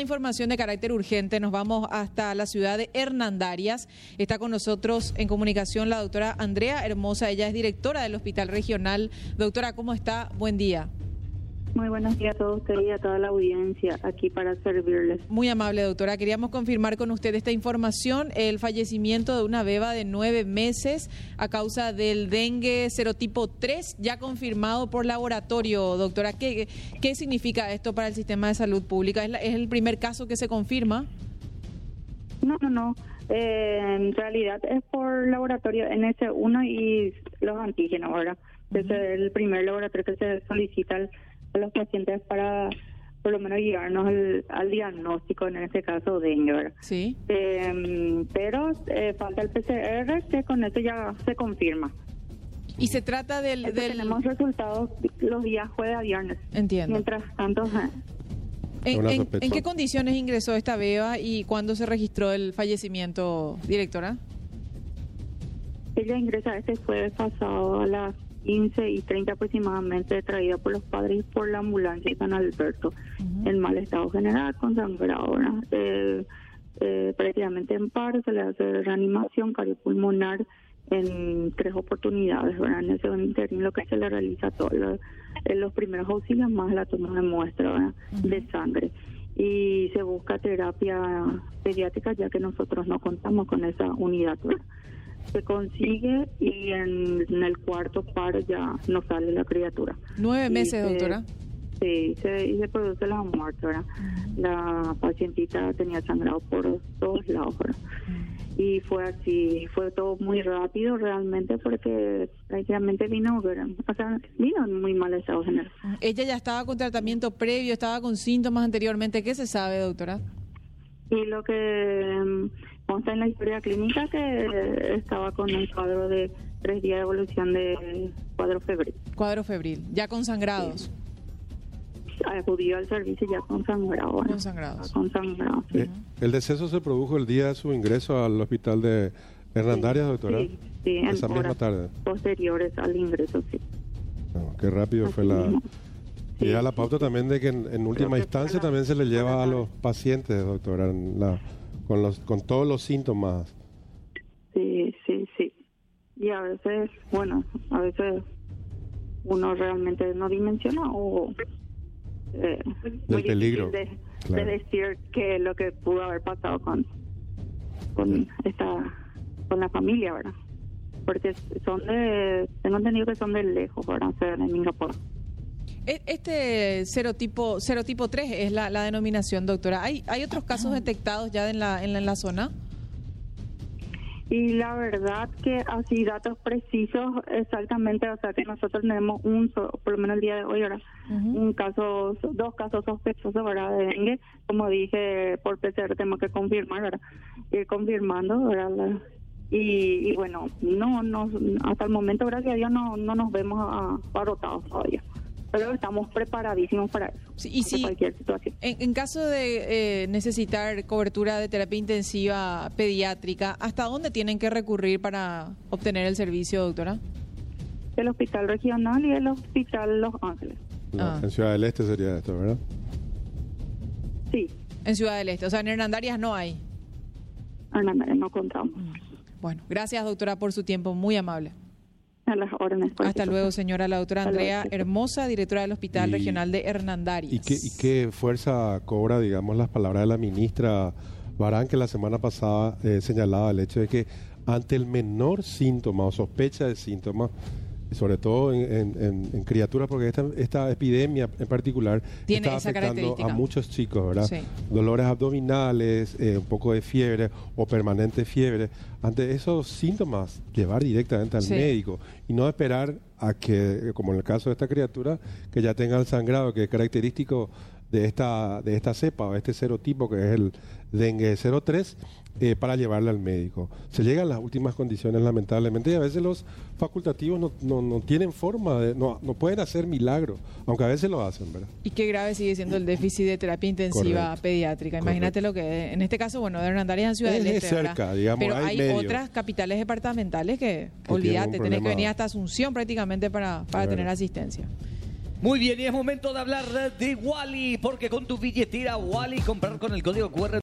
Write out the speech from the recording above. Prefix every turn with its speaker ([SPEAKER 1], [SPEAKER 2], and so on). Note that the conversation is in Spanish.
[SPEAKER 1] información de carácter urgente. Nos vamos hasta la ciudad de Hernandarias. Está con nosotros en comunicación la doctora Andrea Hermosa. Ella es directora del Hospital Regional. Doctora, ¿cómo está? Buen día.
[SPEAKER 2] Muy buenos días a todos ustedes y a toda la audiencia aquí para servirles.
[SPEAKER 1] Muy amable, doctora. Queríamos confirmar con usted esta información, el fallecimiento de una beba de nueve meses a causa del dengue serotipo 3, ya confirmado por laboratorio, doctora. ¿Qué, qué significa esto para el sistema de salud pública? ¿Es, el primer caso que se confirma?
[SPEAKER 2] No, no, no. Eh, en realidad es por laboratorio NS1 y los antígenos, ¿verdad? Es el primer laboratorio que se solicita a los pacientes para por lo menos llegarnos al, diagnóstico, en este caso dengue,
[SPEAKER 1] Sí.
[SPEAKER 2] Em, pero eh, falta el PCR, que con eso ya se confirma.
[SPEAKER 1] Y se trata del...
[SPEAKER 2] Tenemos resultados los días jueves a viernes.
[SPEAKER 1] Entiendo.
[SPEAKER 2] Mientras tanto...
[SPEAKER 1] ¿En, en, qué condiciones ingresó esta beba y cuándo se registró el fallecimiento, directora?
[SPEAKER 2] Ella ingresa este jueves pasado a las 15 y 30 aproximadamente, traída por los padres por la ambulancia de San Alberto, en mal estado general, con sangrado, eh, eh, prácticamente en paro, se le hace reanimación cardiopulmonar en tres oportunidades, ¿verdad? En ese interino lo que se le realiza todo en los primeros auxilios más la toma de muestra de sangre. Y se busca terapia pediátrica ya que nosotros no contamos con esa unidad se consigue y en, el cuarto par ya no sale la criatura.
[SPEAKER 1] ¿Nueve meses, doctora?
[SPEAKER 2] Sí, se, y se produce la muerte, ¿verdad? La pacientita tenía sangrado por todos lados, ¿verdad? Y fue así, fue todo muy rápido realmente porque prácticamente vino, o sea, vino en muy mal estado general.
[SPEAKER 1] ¿Ella ya estaba con tratamiento previo, estaba con síntomas anteriormente? ¿Qué se sabe, doctora?
[SPEAKER 2] Y lo que consta en la historia clínica que estaba con un cuadro de tres días de evolución de cuadro febril.
[SPEAKER 1] Cuadro febril, ya con sangrados.
[SPEAKER 2] Acudió al servicio ya con sangrado.
[SPEAKER 1] Con sangrados.
[SPEAKER 2] Con sangrado,
[SPEAKER 3] eh, ¿El deceso se produjo el día de su ingreso al hospital de Hernandarias, doctora?
[SPEAKER 2] Sí, sí
[SPEAKER 3] esa misma tarde.
[SPEAKER 2] Posteriores al ingreso, sí.
[SPEAKER 3] qué rápido fue la... y ya la pauta también de que en, última instancia también se le lleva a los pacientes, doctora, la con, los, con todos los síntomas.
[SPEAKER 2] Sí, sí, sí. Y a veces, bueno, a veces uno realmente no dimensiona o...
[SPEAKER 3] Eh, Del peligro.
[SPEAKER 2] De, decir que lo que pudo haber pasado con, con esta con la familia, ¿verdad? Porque son de, tengo entendido que son de lejos, ¿verdad? O sea, de Singapur.
[SPEAKER 1] E, este serotipo, serotipo 3 es la, denominación, doctora. ¿Hay, ¿Hay otros casos detectados ya en la, en la, zona?
[SPEAKER 2] Y la verdad que así datos precisos exactamente, o sea que nosotros tenemos un, por lo menos el día de hoy, ahora un caso, dos casos sospechosos, ¿verdad? De dengue, como dije, por PCR tenemos que confirmar, ¿verdad? Ir confirmando, ¿verdad? Y, y, bueno, no, no, hasta el momento, gracias a Dios, no, no nos vemos abarrotados todavía pero estamos preparadísimos para eso.
[SPEAKER 1] y si, cualquier situación. En, caso de eh, necesitar cobertura de terapia intensiva pediátrica, ¿hasta dónde tienen que recurrir para obtener el servicio, doctora?
[SPEAKER 2] El Hospital Regional y el Hospital Los Ángeles.
[SPEAKER 3] Ah. En Ciudad del Este sería esto, ¿verdad?
[SPEAKER 2] Sí.
[SPEAKER 1] En Ciudad del Este, o sea, en Hernandarias no hay.
[SPEAKER 2] Hernandarias no contamos.
[SPEAKER 1] Bueno, gracias doctora por su tiempo, muy amable
[SPEAKER 2] las órdenes.
[SPEAKER 1] Hasta luego, señora la doctora Andrea Hermosa, directora del Hospital Regional de Hernandarias.
[SPEAKER 3] ¿y qué, ¿Y qué fuerza cobra, digamos, las palabras de la ministra Barán, que la semana pasada eh, señalaba el hecho de que ante el menor síntoma o sospecha de síntoma, sobre todo en, criaturas, porque esta, esta, epidemia en particular está afectando a muchos chicos, ¿verdad? Dolores abdominales, eh, un poco de fiebre o permanente fiebre. Ante esos síntomas, llevar directamente al médico y no esperar a que, como en el caso de esta criatura, que ya tenga el sangrado, que es característico de esta, de esta cepa o este serotipo que es el dengue 03 eh, para llevarla al médico. Se llegan las últimas condiciones lamentablemente y a veces los facultativos no, no, no tienen forma, de, no, no pueden hacer milagros, aunque a veces lo hacen, ¿verdad?
[SPEAKER 1] Y qué grave sigue siendo el déficit de terapia intensiva pediátrica. Imagínate lo que, en este caso, bueno, de Hernandarias en Ciudad del Este,
[SPEAKER 3] cerca, digamos,
[SPEAKER 1] pero hay, otras capitales departamentales que, olvídate, tenés que venir hasta Asunción prácticamente para, para tener asistencia.
[SPEAKER 4] Muy bien, y es momento de hablar de Wally, porque con tu billetera Wally comprar con el código QR